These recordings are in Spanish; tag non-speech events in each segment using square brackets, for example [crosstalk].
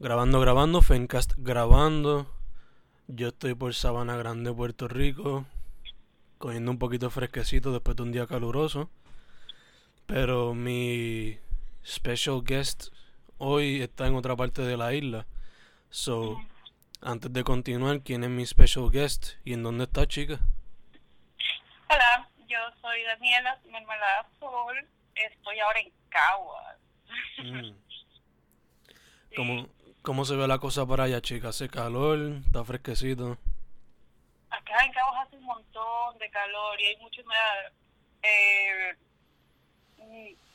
Grabando, grabando, Fencast grabando. Yo estoy por Sabana Grande, Puerto Rico, cogiendo un poquito fresquecito después de un día caluroso. Pero mi special guest hoy está en otra parte de la isla. So, antes de continuar, ¿quién es mi special guest y en dónde está, chica? Hola, yo soy Daniela Mermelada Azul. Estoy ahora en Caguas. Mm. ¿Cómo, ¿Cómo se ve la cosa para allá, chica? ¿Hace calor? ¿Está fresquecito? Acá en Caguas hace un montón de calor y hay mucha humedad. Eh,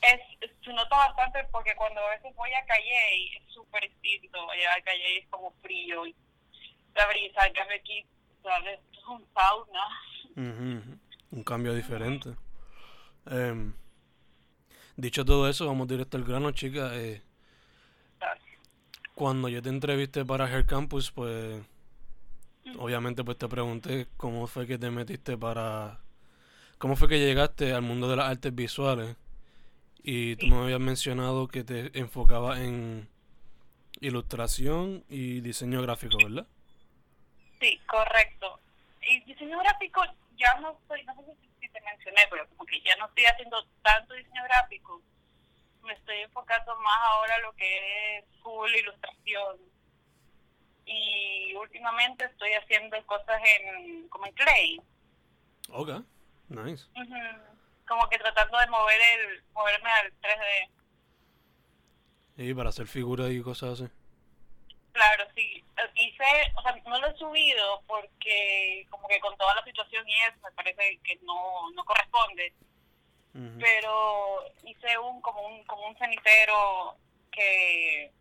es, se nota bastante porque cuando a veces voy a Calle es súper distinto. Allá a Calle es como frío y la brisa. En cambio aquí ¿sabes? es un sauna. Ujú. Un cambio diferente. Em, dicho todo eso, vamos directo al grano, chica. Eh, cuando yo te entrevisté para Hair Campus, pues obviamente pues te pregunté cómo fue que te metiste para... ¿Cómo fue que llegaste al mundo de las artes visuales? Y tú me habías mencionado que te enfocabas en ilustración y diseño gráfico, ¿verdad? Sí, correcto. Y diseño gráfico, ya no estoy, no sé si te mencioné, pero como que ya no estoy haciendo tanto diseño gráfico. Me estoy enfocando más ahora a lo que es full ilustración. Y últimamente estoy haciendo cosas en como en clay. Ok, nice. Ujú. Como que tratando de mover el moverme al 3D. Y para hacer figuras y cosas así. Claro, sí. Hice, o sea, no lo he subido porque como que con toda la situación y eso me parece que no, no corresponde. Pero hice un como un como un cenitero que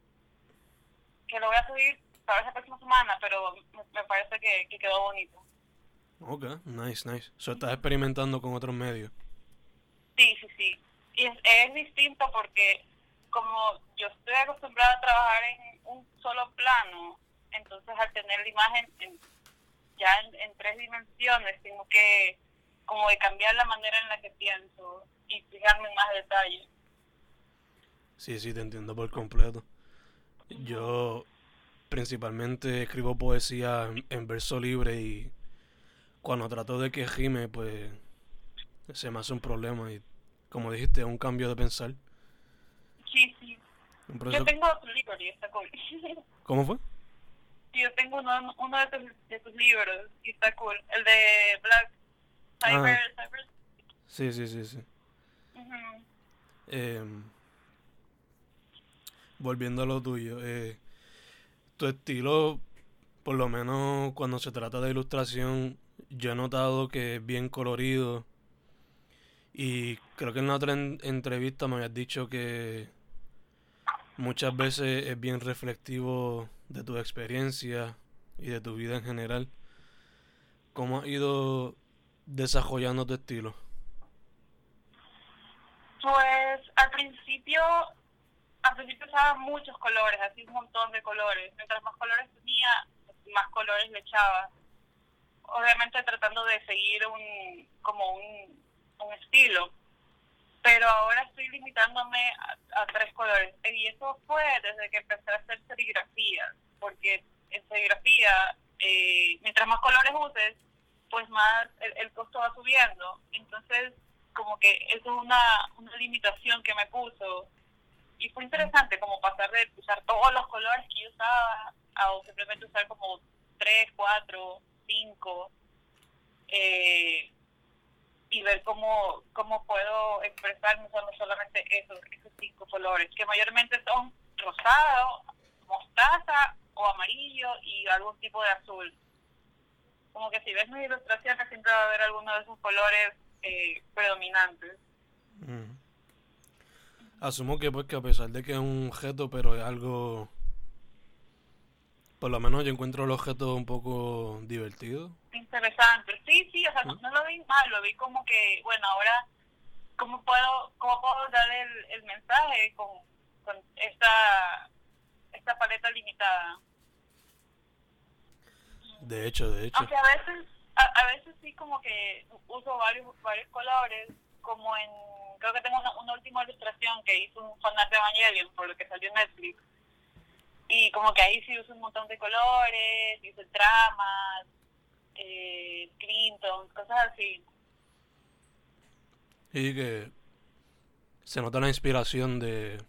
que lo voy a subir para esa próxima semana, pero me, parece que, que quedó bonito. Ok, nice, nice. So, estás experimentando con otros medios. Sí, sí, sí. Y es, es distinto porque como yo estoy acostumbrada a trabajar en un solo plano, entonces al tener la imagen en- ya en, en tres dimensiones, tengo que como de cambiar la manera en la que pienso y fijarme en más detalle. Sí, sí, te entiendo por completo. Yo principalmente escribo poesía en, en verso libre y cuando trato de que rime, pues se me hace un problema y como dijiste, un cambio de pensar. Sí, sí. Yo tengo tu libro y está cool. [laughs] ¿Cómo fue? Sí, yo tengo uno, uno de, tus, de tus libros y está cool. El de Black Cyber, Cyber. Sí, sí, sí, sí. Em, volviendo a lo tuyo, eh, tu estilo, por lo menos cuando se trata de ilustración, yo he notado que es bien colorido. Y creo que en la otra en- entrevista me habías dicho que muchas veces es bien reflectivo de tu experiencia y de tu vida en general. ¿Cómo has ido desarrollando tu estilo? Pues al principio, al principio usaba muchos colores, así un montón de colores. Mientras más colores tenía, más colores le echaba. Obviamente tratando de seguir un como un, un estilo. Pero ahora estoy limitándome a, a tres colores. Y eso fue desde que empecé a hacer serigrafía. Porque en serigrafía, eh, mientras más colores uses, pues más el, el costo va subiendo. Entonces, como que eso es una, una limitación que me puso. Y fue interesante como pasar de usar todos los colores que yo usaba a simplemente usar como tres, cuatro, cinco. Eh, y ver cómo, cómo puedo expresarme usando solamente esos, esos cinco colores, que mayormente son rosado, mostaza o amarillo y algún tipo de azul. Como que si ves mis ilustraciones siempre va a haber alguno de esos colores eh, predominantes. Mm. Asumo que pues que a pesar de que es un objeto, pero es algo Por lo menos yo encuentro el objeto un poco divertido. Interesante. Sí, sí, o sea, no, lo vi mal, lo vi como que, bueno, ahora, ¿cómo puedo, cómo puedo dar el, el mensaje con, con esta, esta paleta limitada? De hecho, de hecho. Aunque a veces, a, veces sí como que uso varios, varios colores, como en, creo que tengo una, última ilustración que hizo un fanat de Evangelion, por lo que salió en Netflix. Y como que ahí sí uso un montón de colores, hice tramas, eh, Clinton, cosas así. Y que se nota la inspiración de,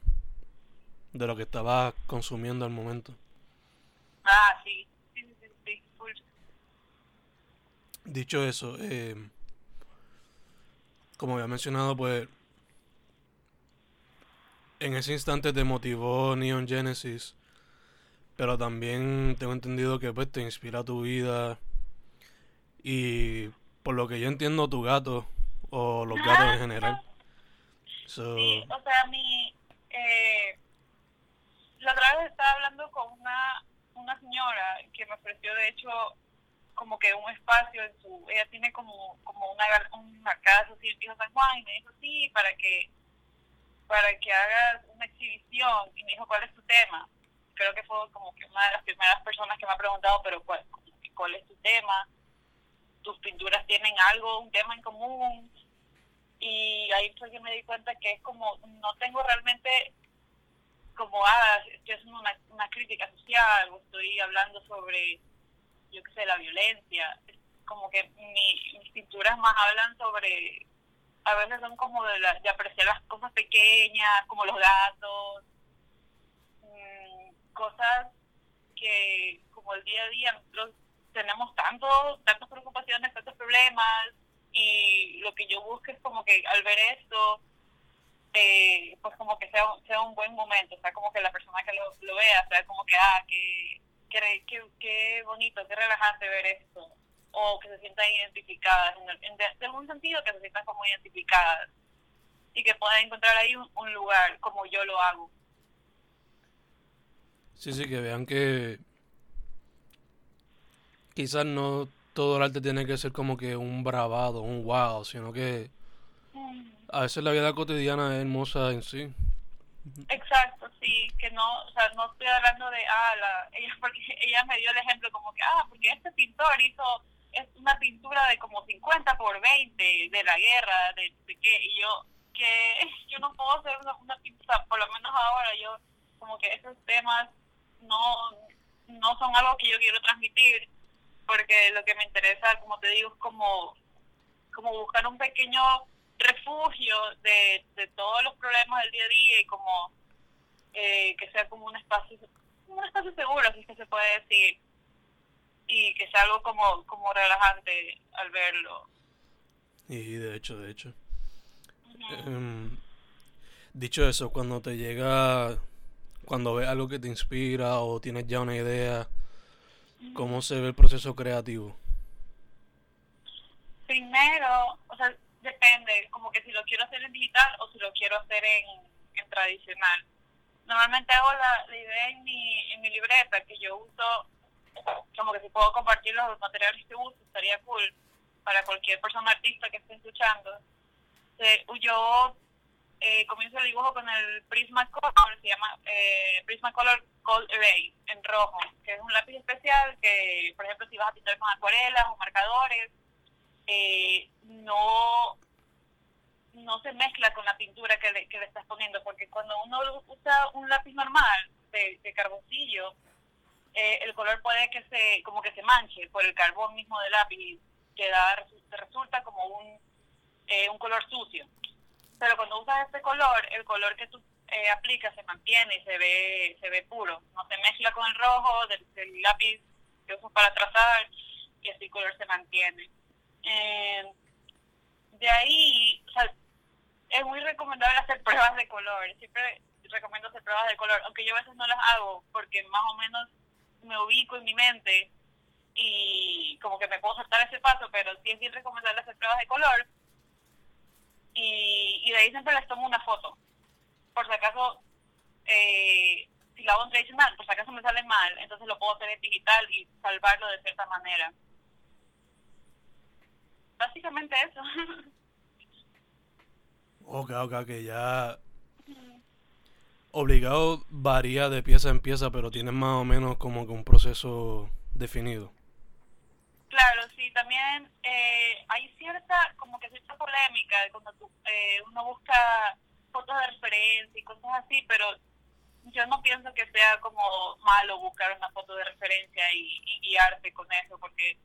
de lo que estaba consumiendo al momento. Ah, sí. Dicho eso, eh, como había mencionado, pues en ese instante te motivó Neon Genesis, pero también tengo entendido que pues te inspira tu vida y por lo que yo entiendo tu gato o los gatos en general. Sí, o sea, mi eh, la otra vez estaba hablando con una una señora que me ofreció de hecho como que un espacio en su, ella tiene como, como una, una casa así en San Juan y me dijo sí para que para que hagas una exhibición y me dijo cuál es tu tema creo que fue como que una de las primeras personas que me ha preguntado pero cuál, cuál es tu tema tus pinturas tienen algo un tema en común y ahí fue que me di cuenta que es como no tengo realmente como ah estoy haciendo una, una crítica social o estoy hablando sobre yo qué sé, la violencia. Como que mis pinturas más hablan sobre, a veces son como de, de apreciar las cosas pequeñas, como los gatos, mm, cosas que como el día a día nosotros tenemos tanto, tantas preocupaciones, tantos problemas, y lo que yo busco es como que al ver esto, eh, pues como que sea, sea un buen momento, o sea, como que la persona que lo, lo vea, sea como que, ah, que qué, qué, bonito, qué relajante ver esto, o que se sientan identificadas, en, de, algún sentido que se sientan como identificadas y que puedan encontrar ahí un, lugar como yo lo hago. Sí, sí, que vean que quizás no todo el arte tiene que ser como que un bravado, un wow, sino que mm. a veces la vida cotidiana es hermosa en sí. Exacto, sí, que no, o sea, no estoy hablando de, ah, la, ella, [laughs] porque ella me dio el ejemplo como que, ah, porque este pintor hizo es una pintura de como 50 por 20 de la guerra, de, de qué, y yo, que [laughs] yo no puedo hacer una, una pintura, por lo menos ahora yo, como que esos temas no, no son algo que yo quiero transmitir, porque lo que me interesa, como te digo, es como, como buscar un pequeño refugio de, de todos los problemas del día a día y como eh, que sea como un espacio un espacio seguro si es que se puede decir. Y que sea algo como como relajante al verlo. Y de hecho de hecho. Em, dicho eso cuando te llega cuando ves algo que te inspira o tienes ya una idea cómo se ve el proceso creativo primero o sea depende, como que si lo quiero hacer en digital o si lo quiero hacer en, tradicional. Normalmente hago la, idea en mi, en mi libreta, que yo uso, como que si puedo compartir los materiales que uso, estaría cool para cualquier persona artista que esté escuchando. yo eh, comienzo el dibujo con el Prismacolor, se llama eh, Prismacolor Cold Erase, en rojo, que es un lápiz especial que, por ejemplo, si vas a pintar con acuarelas o marcadores, eh, no no se mezcla con la pintura que le, que le estás poniendo, porque cuando uno usa un lápiz normal de, carboncillo, eh, el color puede que se como que se manche por el carbón mismo del lápiz, que da, resulta como un, eh, un color sucio. Pero cuando usas este color, el color que tú eh, aplicas se mantiene y se ve se ve puro, no se mezcla con el rojo del, del lápiz que usas para trazar y así el color se mantiene. Eh, de ahí, es muy recomendable hacer pruebas de color. Siempre recomiendo hacer pruebas de color, aunque yo a veces no las hago porque más o menos me ubico en mi mente y como que me puedo saltar ese paso, pero sí es bien recomendable hacer pruebas de color. Y, y de ahí siempre les tomo una foto. Por si acaso, eh, si la hago en tradicional, por si acaso me salen mal, entonces lo puedo hacer en digital y salvarlo de cierta manera. Básicamente eso. [laughs] Ok, ok, ok, ya obligado varía de pieza en pieza, pero tienes más o menos como que un proceso definido. Claro, sí, también eh, hay cierta, como que cierta polémica cuando eh, uno busca fotos de referencia y cosas así, pero yo no pienso que sea como malo buscar una foto de referencia y, y guiarte con eso, porque,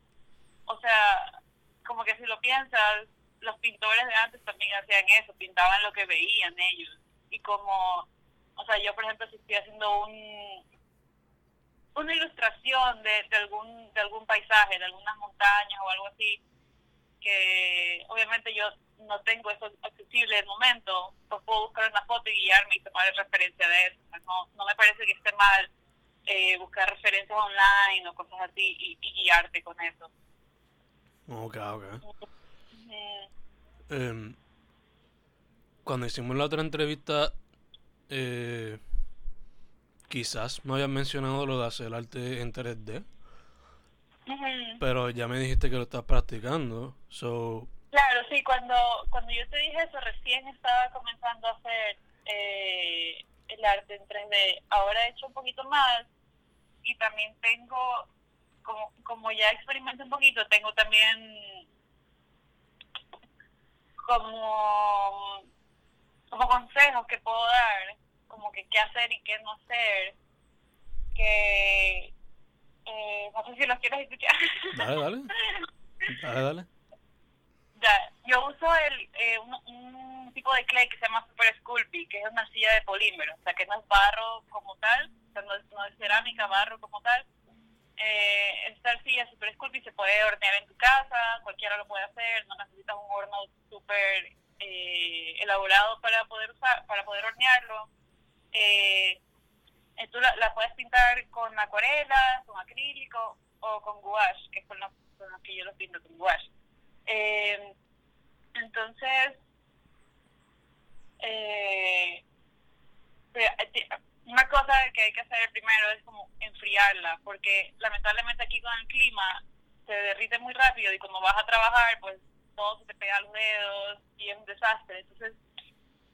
o sea, como que si lo piensas, los pintores de antes también hacían eso, pintaban lo que veían ellos. Y como, o sea, yo por ejemplo si estoy haciendo un una ilustración de, de algún de algún paisaje, de algunas montañas o algo así, que obviamente yo no tengo eso accesible el momento, pues puedo buscar una foto y guiarme y tomar referencia de eso. no, no me parece que esté mal eh, buscar referencias online o cosas así y guiarte con eso. Ok, ok. Em, cuando hicimos la otra entrevista, eh, quizás me habías mencionado lo de hacer arte en 3D. Pero ya me dijiste que lo estás practicando. So... Claro, sí, cuando, cuando yo te dije eso, recién estaba comenzando a hacer eh, el arte en 3D. Ahora he hecho un poquito más y también tengo, como, como ya experimenté un poquito, tengo también como, como consejos que puedo dar, como que qué hacer y qué no hacer, que eh, no sé si los quieres escuchar. Dale, dale. Dale, dale. [laughs] Ya, yo uso el, eh, un, tipo de clay que se llama Super Sculpey, que es una silla de polímero, o sea que no es barro como tal, o sea, no, es, no es cerámica, barro como tal, eh, esta arcilla super Sculpey se puede hornear en tu casa, cualquiera lo puede hacer, no necesitas un horno súper eh, elaborado para poder usar, para poder hornearlo. Eh, eh tú la, puedes pintar con acuarela, con acrílico o con gouache, que es con lo, que yo lo pinto con gouache. Eh, entonces, eh, una cosa que hay que hacer primero es como enfriarla, porque lamentablemente aquí con el clima se derrite muy rápido y cuando vas a trabajar, pues todo se te pega a los dedos y es un desastre. Entonces,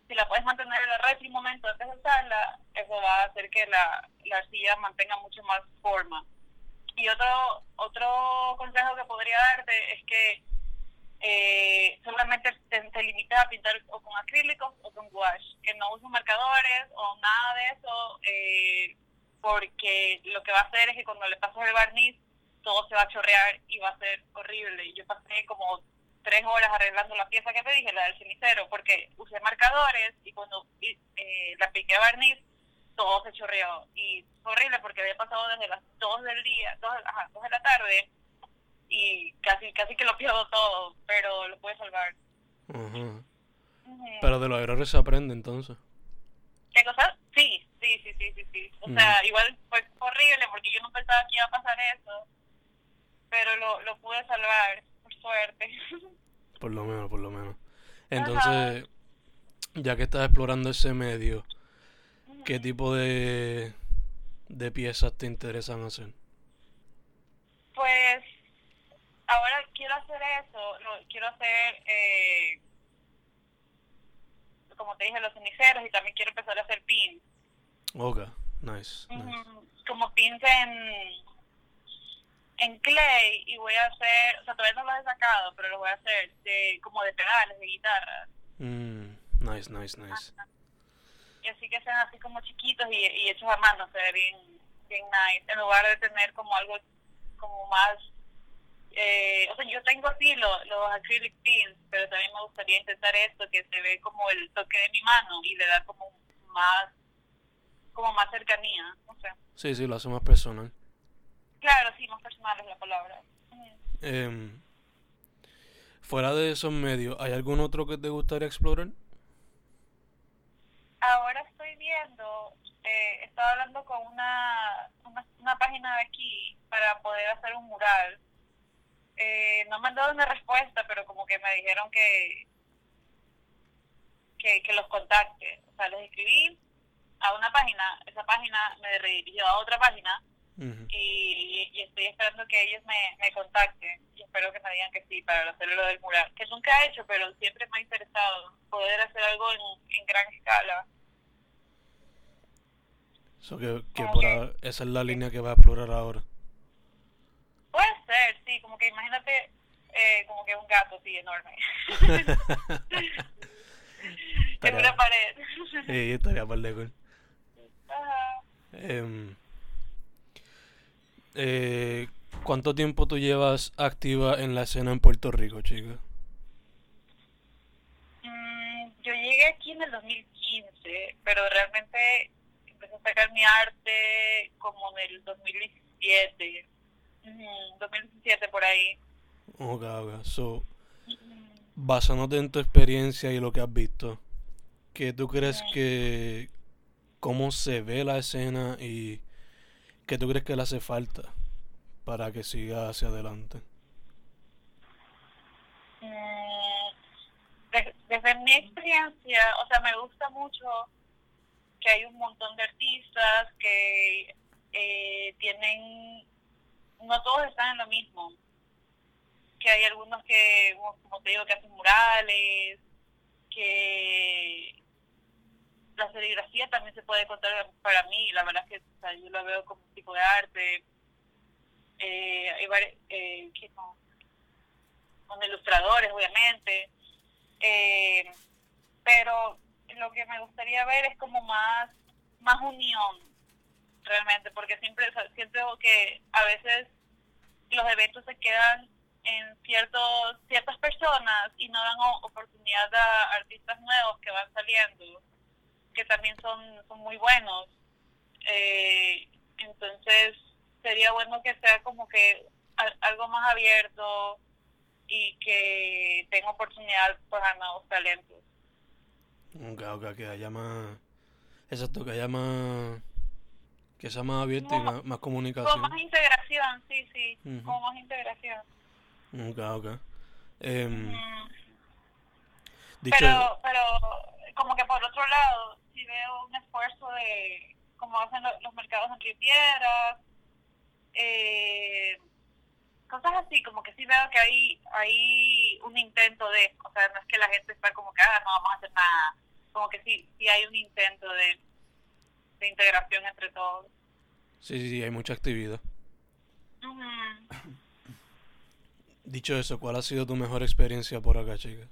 si la puedes mantener en la refri un momento antes de usarla, eso va a hacer que la, la arcilla mantenga mucho más forma. Y otro, otro consejo que podría darte es que eh, solamente te, te, limitas a pintar o con acrílicos o con gouache, que no uses marcadores o nada de eso, eh, porque lo que va a hacer es que cuando le pasas el barniz, todo se va a chorrear y va a ser horrible. Yo pasé como tres horas arreglando la pieza que te dije, la del cenicero, porque usé marcadores y cuando eh, la piqué barniz, todo se chorreó. Y horrible porque había pasado desde las 2 del día, 2, ajá, 2 de la tarde y casi casi que lo pierdo todo, pero lo puedes salvar. Pero de los errores se aprende entonces. ¿Qué cosa? Sí, sí, sí, sí, sí, sí. O sea, igual fue horrible porque yo no pensaba que iba a pasar eso, pero lo, lo pude salvar, por suerte. [laughs] Por lo menos, por lo menos. Entonces, ya que estás explorando ese medio, ¿qué tipo de, de piezas te interesan hacer? Pues ahora quiero hacer eso, quiero hacer, eh, como te dije, los ceniceros y también quiero empezar a hacer pins. Ok, nice. Como pins en, en clay y voy a hacer, o sea, todavía no los he sacado, pero los voy a hacer de, como de pedales, de guitarra. Mm, nice, nice, nice. Y así que sean así como chiquitos y, y hechos a mano, se ve bien, bien nice, en lugar de tener como algo como más eh, o sea, yo tengo así los, los acrylic pins, pero también me gustaría intentar esto que se ve como el toque de mi mano y le da como más como más cercanía, o sea. Sí, sí, lo hace más personal. Claro, sí, más personal es la palabra. Eh, fuera de esos medios, ¿hay algún otro que te gustaría explorar? Ahora estoy viendo, eh, estaba hablando con una, una, una página de aquí para poder hacer un mural eh, no me han dado una respuesta, pero como que me dijeron que, que, los contacte. O sea, les escribí a una página, esa página me redirigió a otra página y, y estoy esperando que ellos me, me contacten y espero que me digan que sí para hacer lo del mural, que nunca he hecho, pero siempre me ha interesado poder hacer algo en, en gran escala. So que, que por ahora- esa es la línea que va a explorar ahora. Puede ser, sí, como que imagínate eh, como que un gato así enorme [laughs] [laughs] en una pared. Sí, estaría par de Em, eh, ¿Cuánto tiempo tú llevas activa en la escena en Puerto Rico, chica? Mm, yo llegué aquí en el 2015, pero realmente empecé a sacar mi arte como en el 2017. Ujú, 2017 por ahí. Ok, ok. So, basándote en tu experiencia y lo que has visto, ¿qué tú crees que... cómo se ve la escena y qué tú crees que le hace falta para que siga hacia adelante? Mm, de- desde mi experiencia, o sea, me gusta mucho que hay un montón de artistas que eh, tienen, no todos están en lo mismo, que hay algunos que, como te digo, que hacen murales, que la serigrafía también se puede contar para mí, la verdad es que yo lo veo como un tipo de arte. Eh, hay vari- eh, con ilustradores, obviamente. Eh, pero lo que me gustaría ver es como más, más unión, realmente, porque siempre o siento que a veces los eventos se quedan en ciertos ciertas personas y no dan oportunidad a artistas nuevos que van saliendo, que también son, son muy buenos. Eh, entonces, sería bueno que sea como que al- algo más abierto y que tenga oportunidad pues, a nuevos talentos. Ok, ok, que haya más... Exacto, que haya más... Que sea más abierto y más, comunicación. más integración, sí, sí, Ujú. como más integración. Ok, ok. Em, Mm, dicho... pero, pero como que por otro lado, si veo un esfuerzo de como hacen lo- los mercados en Río Piedras, eh, cosas así, como que sí veo que hay, hay un intento de, o sea, no es que la gente está como que, ah, no vamos a hacer nada, como que sí, sí hay un intento de, de integración entre todos. Sí, sí, sí, hay mucha actividad. Ujú. Dicho eso, ¿cuál ha sido tu mejor experiencia por acá, chica?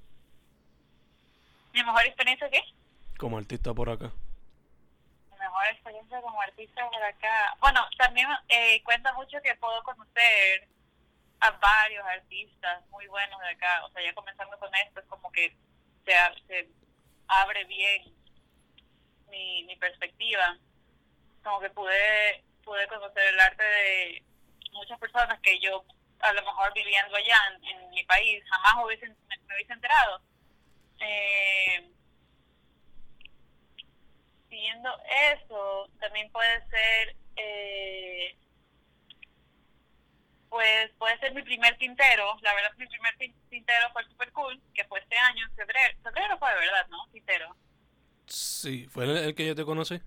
¿Mi mejor experiencia qué? Como artista por acá. Mejor experiencia como artista por acá. Bueno, también eh, cuenta mucho que puedo conocer a varios artistas muy buenos de acá. O sea, ya comenzando con esto, es como que se, abre bien mi, perspectiva. Como que pude, pude conocer el arte de muchas personas que yo, a lo mejor viviendo allá en, en mi país, jamás hubiese, me, me hubiese enterado. Eh, siguiendo eso, también puede ser, eh, pues puede ser mi primer tintero. La verdad, mi primer tin- tintero fue super cool, que fue este año, en febrero. Febrero fue de verdad, ¿no? Tintero. Sí, ¿fue el, el que yo te conocí?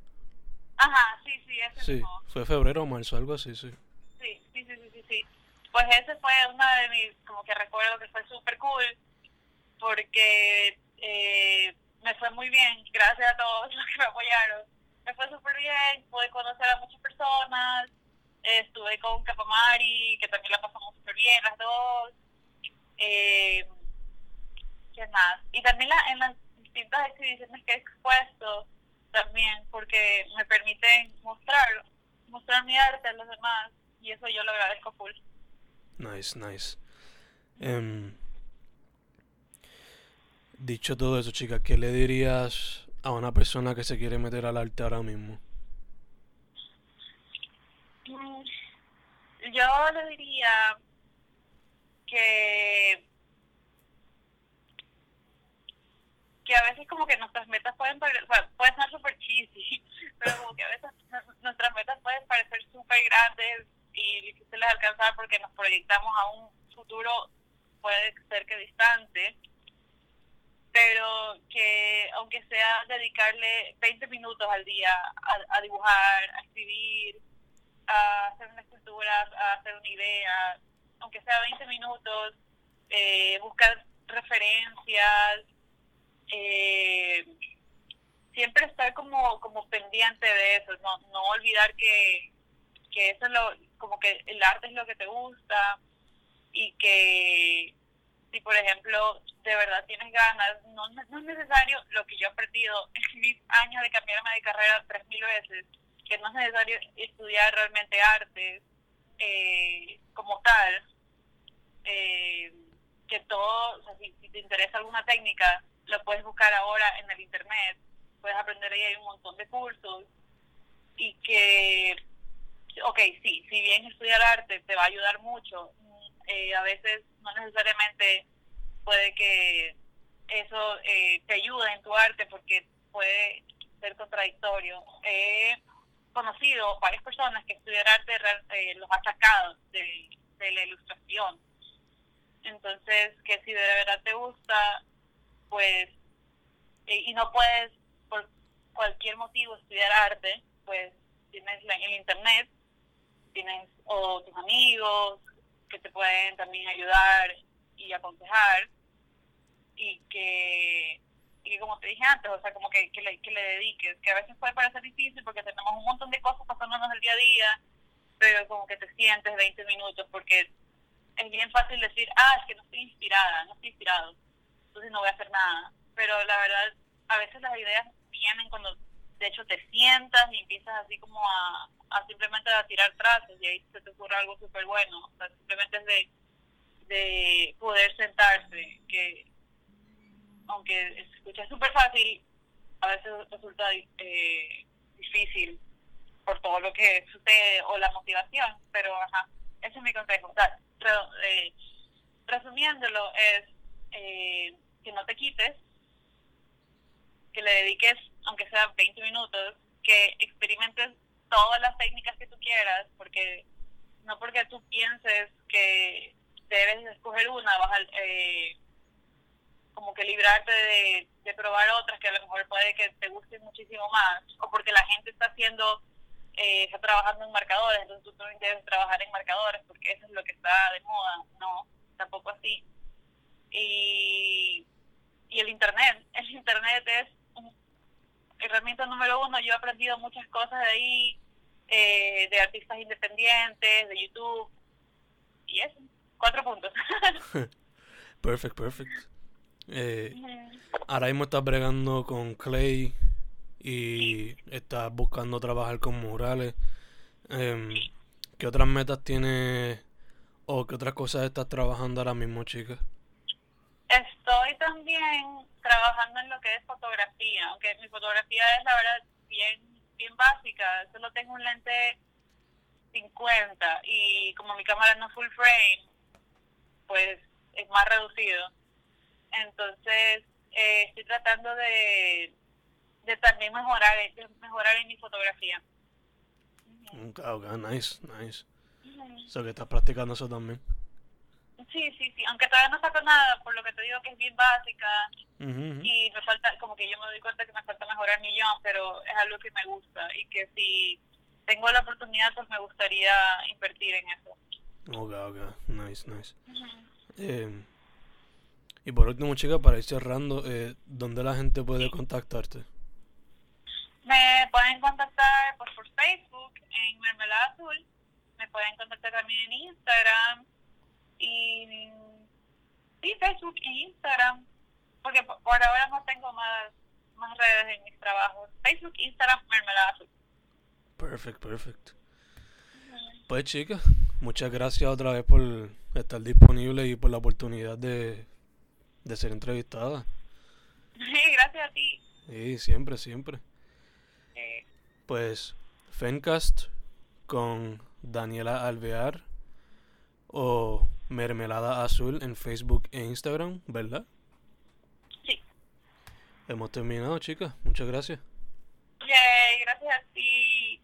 Ajá, sí, sí, ese Sí, mismo. fue febrero o marzo, algo así, sí. Sí, sí, sí, sí, sí, sí. Pues ese fue una de mis, como que recuerdo que fue super cool, porque eh, me fue muy bien, gracias a todos [laughs] los que me apoyaron. Me fue súper bien, pude conocer a muchas personas, estuve con Capamari, que también la pasamos súper bien las dos. Eh, ¿Qué más? Y también la, en las distintas exhibiciones que he expuesto, también, porque me permiten mostrar, mostrar mi arte a los demás, y eso yo lo agradezco full. Nice, nice. Em, dicho todo eso, chica, ¿qué le dirías a una persona que se quiere meter al arte ahora mismo? Mm, Yo le diría que que a veces como que nuestras metas pueden pare- o sea, pueden ser súper cheesy, [laughs] pero como que a veces nuestras metas pueden parecer súper grandes y difíciles de alcanzar porque nos proyectamos a un futuro puede ser que distante, pero que aunque sea dedicarle 20 minutos al día a, a dibujar, a escribir, a hacer una escultura, a hacer una idea, aunque sea 20 minutos, eh, buscar referencias, eh, siempre estar como, como pendiente de eso, no, no olvidar que, que eso es lo, como que el arte es lo que te gusta y que si por ejemplo de verdad tienes ganas, no, no es necesario lo que yo he aprendido en mis años de cambiarme de carrera tres mil veces, que no es necesario estudiar realmente arte eh, como tal, eh, que todo, o sea, si, si te interesa alguna técnica, lo puedes buscar ahora en el internet, puedes aprender ahí, hay un montón de cursos y que, ok, sí, si bien estudiar arte te va a ayudar mucho, eh, a veces no necesariamente puede que eso eh, te ayude en tu arte porque puede ser contradictorio. He conocido varias personas que estudiar arte eh, los ha sacado de, de la ilustración. Entonces, que si de verdad te gusta, pues, y no puedes por cualquier motivo estudiar arte, pues tienes el internet, tienes o tus amigos que te pueden también ayudar y aconsejar y que, y como te dije antes, o sea, como que, que, le, que le dediques, que a veces puede parecer difícil porque tenemos un montón de cosas pasándonos el día a día, pero como que te sientes 20 minutos porque es bien fácil decir, ah, es que no estoy inspirada, no estoy inspirado, entonces no voy a hacer nada, pero la verdad, a veces las ideas vienen cuando de hecho te sientas y empiezas así como a, a simplemente a tirar trazos y ahí se te ocurre algo súper bueno. O sea, simplemente es de, de poder sentarse, que aunque se escucha súper fácil, a veces resulta eh, difícil por todo lo que sucede o la motivación, pero ajá, ese es mi consejo. O sea, eh, resumiéndolo es eh, que no te quites, que le dediques, aunque sea 20 minutos, que experimentes todas las técnicas que tú quieras, porque no porque tú pienses que debes escoger una, vas a, eh, como que librarte de, de, probar otras que a lo mejor puede que te gusten muchísimo más, o porque la gente está haciendo, eh, está trabajando en marcadores, entonces tú también debes trabajar en marcadores, porque eso es lo que está de moda, no, tampoco así. Y, y el Internet, [laughs] el Internet es herramienta número uno, yo he aprendido muchas cosas de ahí, eh, de artistas independientes, de YouTube, y eso, cuatro puntos. [laughs] perfect, perfect. Eh, ahora mismo estás bregando con Clay y estás buscando trabajar con murales. Eh, ¿Qué otras metas tienes o qué otras cosas estás trabajando ahora mismo, chica? Estoy también trabajando en lo que es fotografía, aunque mi fotografía es la verdad bien, bien básica, solo tengo un lente 50 y como mi cámara no full frame, pues es más reducido. Entonces eh, estoy tratando de, de también mejorar, de mejorar en mi fotografía. Okay, okay, nice, nice. O sea que estás practicando eso también. Sí, sí, sí, aunque todavía no saco nada, por lo que te digo que es bien básica y me falta, como que yo me doy cuenta que me falta mejorar millón, pero es algo que me gusta y que si tengo la oportunidad, pues me gustaría invertir en eso. Ok, ok, nice, nice. eh, y por último, chica, para ir cerrando, eh, ¿dónde la gente puede contactarte? Me pueden contactar pues, por Facebook, en Mermelada Azul, me pueden contactar también en Instagram y Facebook e Instagram, porque por ahora no tengo más, más redes en mis trabajos. Facebook, Instagram, Mermelada. Perfect, perfect. Pues chicas, muchas gracias otra vez por estar disponible y por la oportunidad de, de ser entrevistada. Sí, [laughs] gracias a ti. Sí, siempre, siempre. Pues Fencast con Daniela Alvear o Mermelada Azul en Facebook e Instagram, ¿verdad? Sí. Hemos terminado, chicas. Muchas gracias. Yay, gracias a ti.